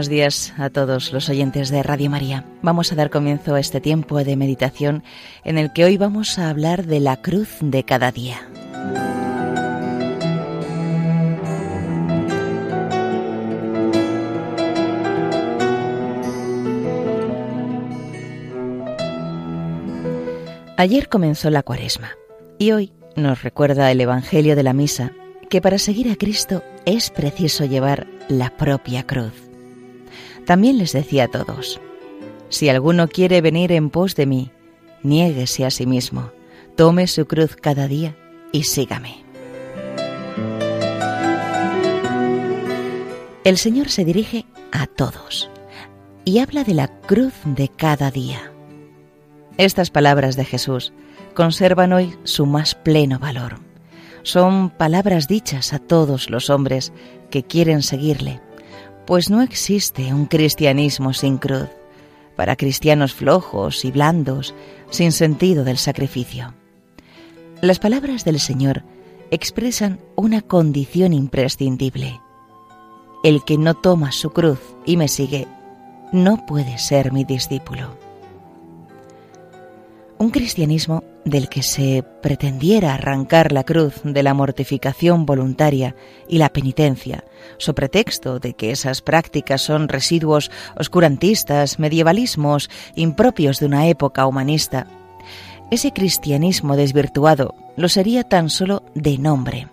Buenos días a todos los oyentes de Radio María. Vamos a dar comienzo a este tiempo de meditación en el que hoy vamos a hablar de la cruz de cada día. Ayer comenzó la cuaresma y hoy nos recuerda el Evangelio de la Misa que para seguir a Cristo es preciso llevar la propia cruz. También les decía a todos, si alguno quiere venir en pos de mí, niéguese a sí mismo, tome su cruz cada día y sígame. El Señor se dirige a todos y habla de la cruz de cada día. Estas palabras de Jesús conservan hoy su más pleno valor. Son palabras dichas a todos los hombres que quieren seguirle, pues no existe un cristianismo sin cruz, para cristianos flojos y blandos, sin sentido del sacrificio. Las palabras del Señor expresan una condición imprescindible. El que no toma su cruz y me sigue, no puede ser mi discípulo. Un cristianismo del que se pretendiera arrancar la cruz de la mortificación voluntaria y la penitencia, so pretexto de que esas prácticas son residuos oscurantistas, medievalismos, impropios de una época humanista, ese cristianismo desvirtuado lo sería tan solo de nombre.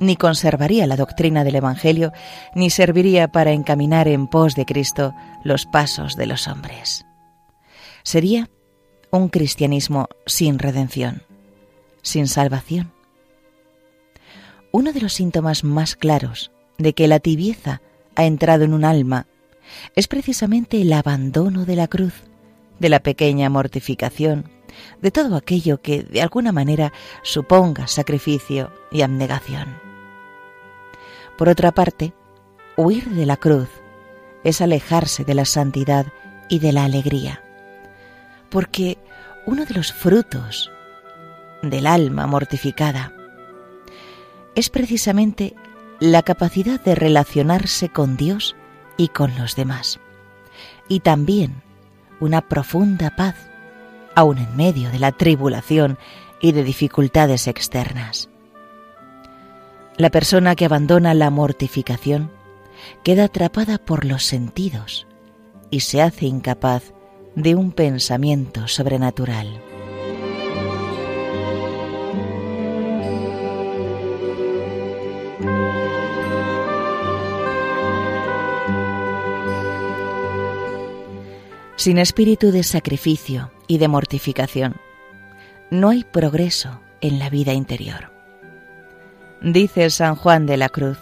Ni conservaría la doctrina del Evangelio, ni serviría para encaminar en pos de Cristo los pasos de los hombres. Sería un cristianismo sin redención, sin salvación. Uno de los síntomas más claros de que la tibieza ha entrado en un alma es precisamente el abandono de la cruz, de la pequeña mortificación, de todo aquello que de alguna manera suponga sacrificio y abnegación. Por otra parte, huir de la cruz es alejarse de la santidad y de la alegría porque uno de los frutos del alma mortificada es precisamente la capacidad de relacionarse con Dios y con los demás, y también una profunda paz, aun en medio de la tribulación y de dificultades externas. La persona que abandona la mortificación queda atrapada por los sentidos y se hace incapaz de un pensamiento sobrenatural. Sin espíritu de sacrificio y de mortificación, no hay progreso en la vida interior. Dice San Juan de la Cruz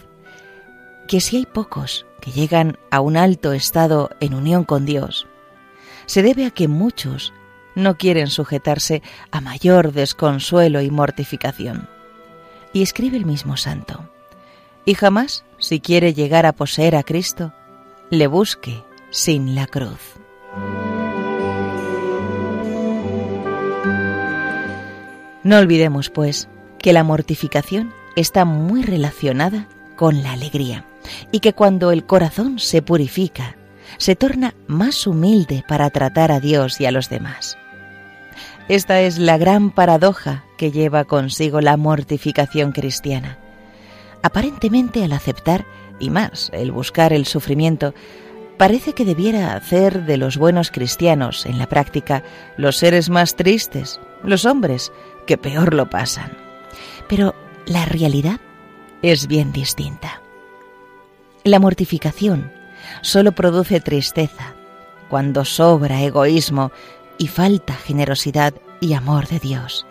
que si hay pocos que llegan a un alto estado en unión con Dios, se debe a que muchos no quieren sujetarse a mayor desconsuelo y mortificación. Y escribe el mismo santo, y jamás, si quiere llegar a poseer a Cristo, le busque sin la cruz. No olvidemos, pues, que la mortificación está muy relacionada con la alegría y que cuando el corazón se purifica se torna más humilde para tratar a Dios y a los demás. Esta es la gran paradoja que lleva consigo la mortificación cristiana. Aparentemente al aceptar, y más el buscar el sufrimiento, parece que debiera hacer de los buenos cristianos, en la práctica, los seres más tristes, los hombres que peor lo pasan. Pero la realidad es bien distinta. La mortificación solo produce tristeza cuando sobra egoísmo y falta generosidad y amor de Dios.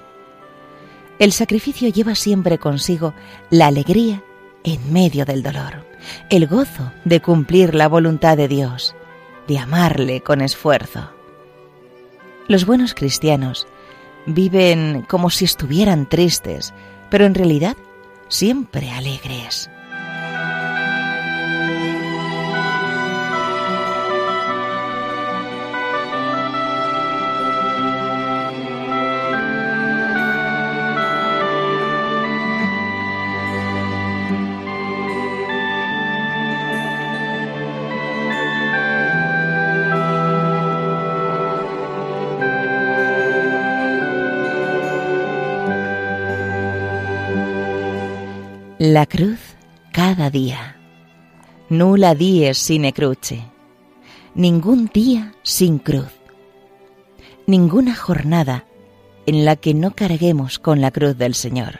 El sacrificio lleva siempre consigo la alegría en medio del dolor, el gozo de cumplir la voluntad de Dios, de amarle con esfuerzo. Los buenos cristianos viven como si estuvieran tristes, pero en realidad siempre alegres. La cruz cada día. Nula dies sine cruce. Ningún día sin cruz. Ninguna jornada en la que no carguemos con la cruz del Señor,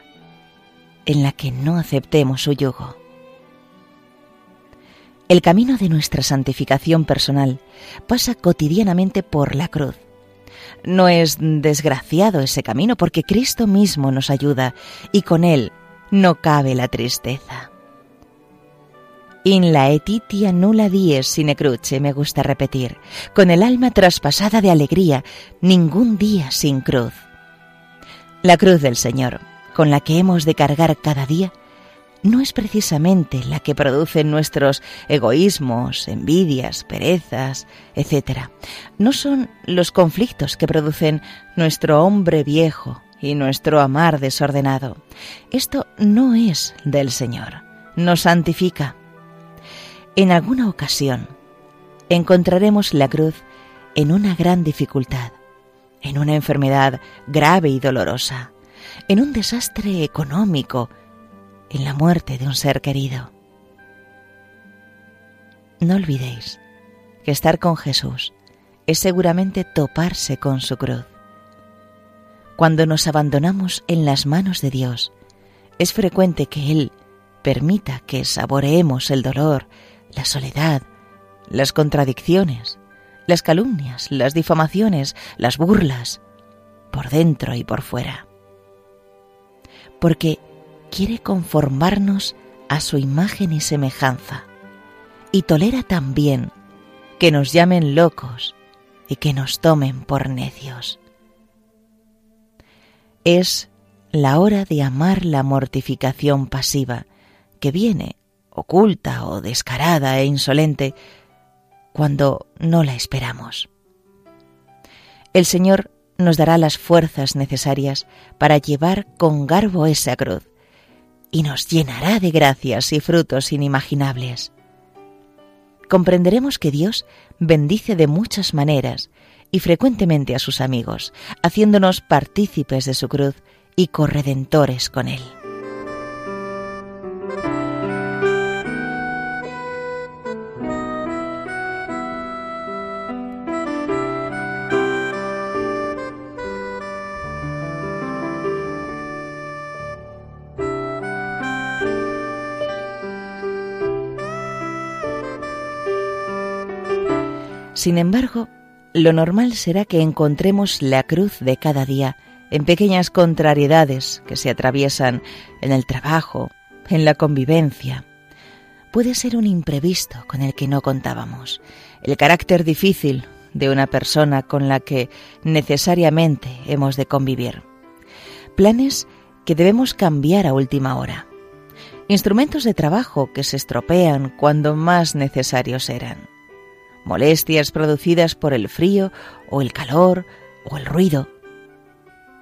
en la que no aceptemos su yugo. El camino de nuestra santificación personal pasa cotidianamente por la cruz. No es desgraciado ese camino porque Cristo mismo nos ayuda y con Él no cabe la tristeza. In la etitia nulla dies sine cruce, me gusta repetir, con el alma traspasada de alegría, ningún día sin cruz. La cruz del Señor, con la que hemos de cargar cada día, no es precisamente la que producen nuestros egoísmos, envidias, perezas, etc. No son los conflictos que producen nuestro hombre viejo, y nuestro amar desordenado. Esto no es del Señor, nos santifica. En alguna ocasión encontraremos la cruz en una gran dificultad, en una enfermedad grave y dolorosa, en un desastre económico, en la muerte de un ser querido. No olvidéis que estar con Jesús es seguramente toparse con su cruz. Cuando nos abandonamos en las manos de Dios, es frecuente que Él permita que saboreemos el dolor, la soledad, las contradicciones, las calumnias, las difamaciones, las burlas, por dentro y por fuera. Porque quiere conformarnos a su imagen y semejanza, y tolera también que nos llamen locos y que nos tomen por necios es la hora de amar la mortificación pasiva, que viene, oculta o descarada e insolente, cuando no la esperamos. El Señor nos dará las fuerzas necesarias para llevar con garbo esa cruz y nos llenará de gracias y frutos inimaginables. Comprenderemos que Dios bendice de muchas maneras y frecuentemente a sus amigos, haciéndonos partícipes de su cruz y corredentores con él. Sin embargo, lo normal será que encontremos la cruz de cada día en pequeñas contrariedades que se atraviesan en el trabajo, en la convivencia. Puede ser un imprevisto con el que no contábamos, el carácter difícil de una persona con la que necesariamente hemos de convivir. Planes que debemos cambiar a última hora. Instrumentos de trabajo que se estropean cuando más necesarios eran molestias producidas por el frío o el calor o el ruido,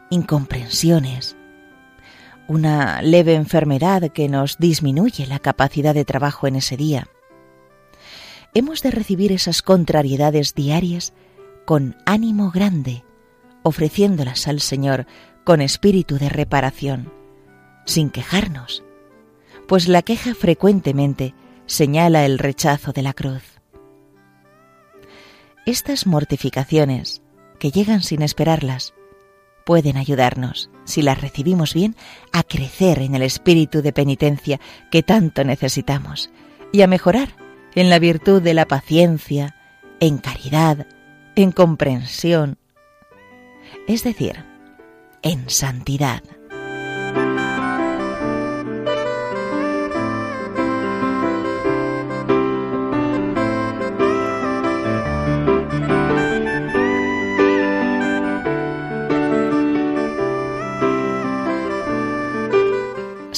incomprensiones, una leve enfermedad que nos disminuye la capacidad de trabajo en ese día. Hemos de recibir esas contrariedades diarias con ánimo grande, ofreciéndolas al Señor con espíritu de reparación, sin quejarnos, pues la queja frecuentemente señala el rechazo de la cruz. Estas mortificaciones, que llegan sin esperarlas, pueden ayudarnos, si las recibimos bien, a crecer en el espíritu de penitencia que tanto necesitamos y a mejorar en la virtud de la paciencia, en caridad, en comprensión, es decir, en santidad.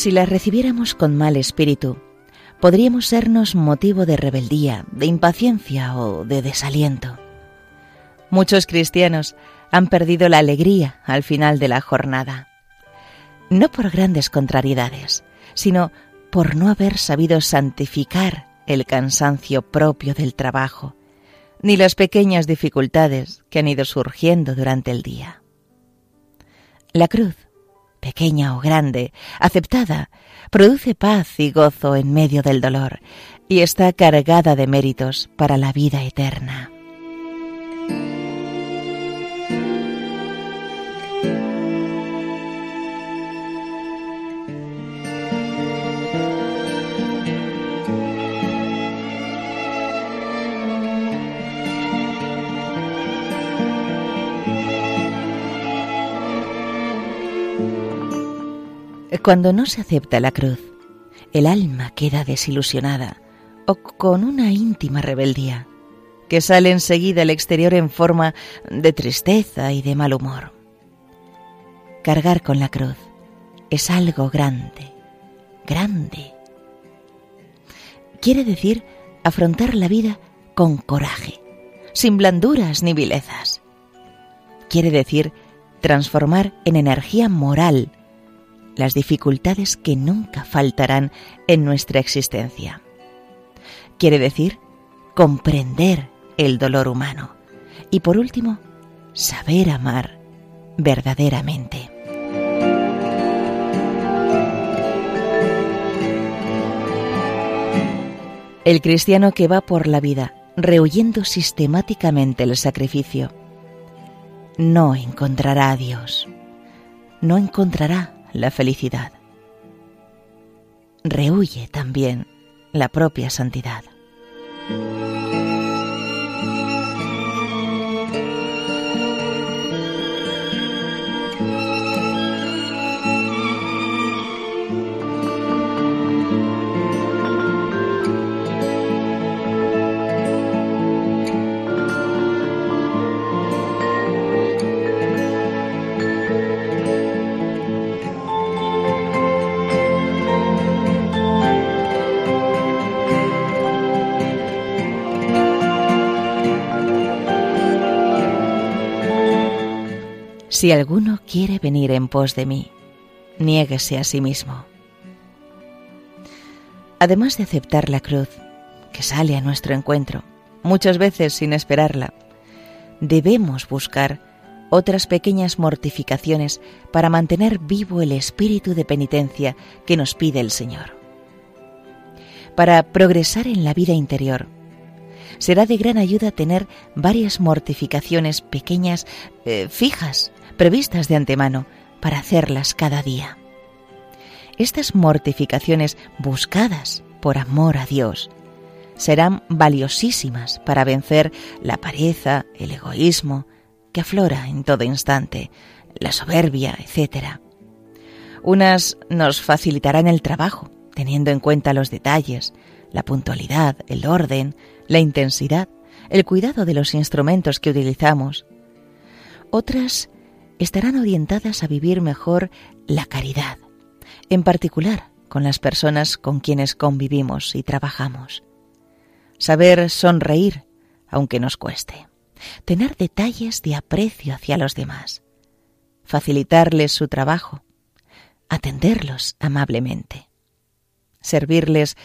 Si las recibiéramos con mal espíritu, podríamos sernos motivo de rebeldía, de impaciencia o de desaliento. Muchos cristianos han perdido la alegría al final de la jornada, no por grandes contrariedades, sino por no haber sabido santificar el cansancio propio del trabajo, ni las pequeñas dificultades que han ido surgiendo durante el día. La cruz pequeña o grande, aceptada, produce paz y gozo en medio del dolor y está cargada de méritos para la vida eterna. Cuando no se acepta la cruz, el alma queda desilusionada o con una íntima rebeldía, que sale enseguida al exterior en forma de tristeza y de mal humor. Cargar con la cruz es algo grande, grande. Quiere decir afrontar la vida con coraje, sin blanduras ni vilezas. Quiere decir transformar en energía moral las dificultades que nunca faltarán en nuestra existencia. Quiere decir comprender el dolor humano y por último, saber amar verdaderamente. El cristiano que va por la vida rehuyendo sistemáticamente el sacrificio, no encontrará a Dios, no encontrará la felicidad. Rehuye también la propia santidad. Si alguno quiere venir en pos de mí, niéguese a sí mismo. Además de aceptar la cruz, que sale a nuestro encuentro, muchas veces sin esperarla, debemos buscar otras pequeñas mortificaciones para mantener vivo el espíritu de penitencia que nos pide el Señor. Para progresar en la vida interior, será de gran ayuda tener varias mortificaciones pequeñas eh, fijas previstas de antemano para hacerlas cada día. Estas mortificaciones buscadas por amor a Dios serán valiosísimas para vencer la pareza, el egoísmo que aflora en todo instante, la soberbia, etc. Unas nos facilitarán el trabajo, teniendo en cuenta los detalles, la puntualidad, el orden, la intensidad, el cuidado de los instrumentos que utilizamos. Otras estarán orientadas a vivir mejor la caridad, en particular con las personas con quienes convivimos y trabajamos. Saber sonreír, aunque nos cueste. Tener detalles de aprecio hacia los demás. Facilitarles su trabajo. Atenderlos amablemente. Servirles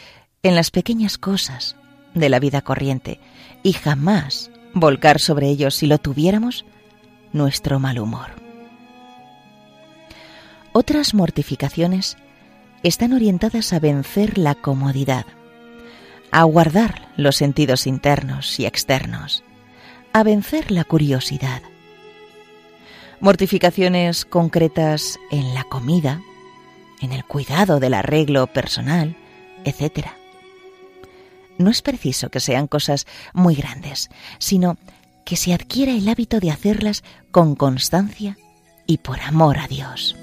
en las pequeñas cosas de la vida corriente y jamás volcar sobre ellos, si lo tuviéramos, nuestro mal humor. Otras mortificaciones están orientadas a vencer la comodidad, a guardar los sentidos internos y externos, a vencer la curiosidad. Mortificaciones concretas en la comida, en el cuidado del arreglo personal, etc. No es preciso que sean cosas muy grandes, sino que se adquiera el hábito de hacerlas con constancia y por amor a Dios.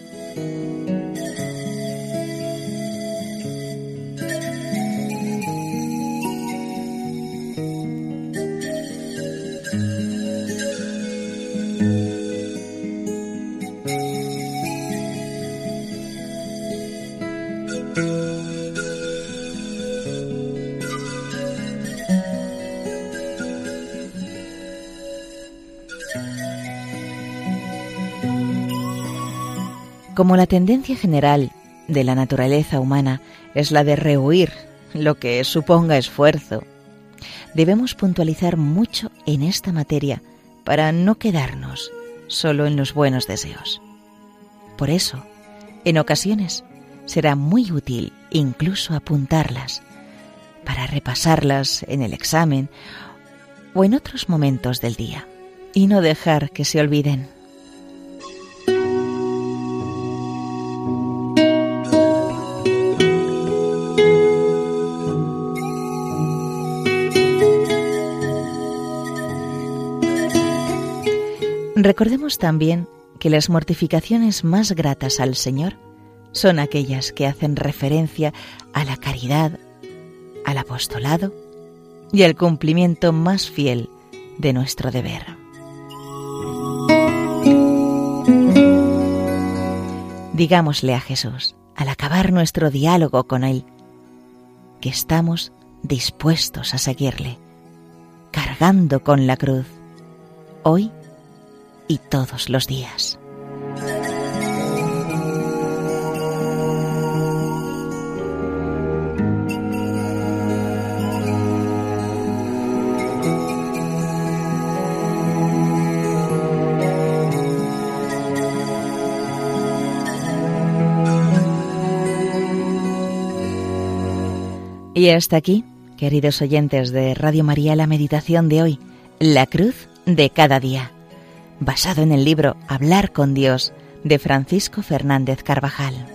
Como la tendencia general de la naturaleza humana es la de rehuir lo que suponga esfuerzo, debemos puntualizar mucho en esta materia para no quedarnos solo en los buenos deseos. Por eso, en ocasiones, será muy útil incluso apuntarlas para repasarlas en el examen o en otros momentos del día y no dejar que se olviden. Recordemos también que las mortificaciones más gratas al Señor son aquellas que hacen referencia a la caridad, al apostolado y al cumplimiento más fiel de nuestro deber. Digámosle a Jesús, al acabar nuestro diálogo con Él, que estamos dispuestos a seguirle, cargando con la cruz, hoy y todos los días. Y hasta aquí, queridos oyentes de Radio María, la meditación de hoy, la cruz de cada día basado en el libro Hablar con Dios de Francisco Fernández Carvajal.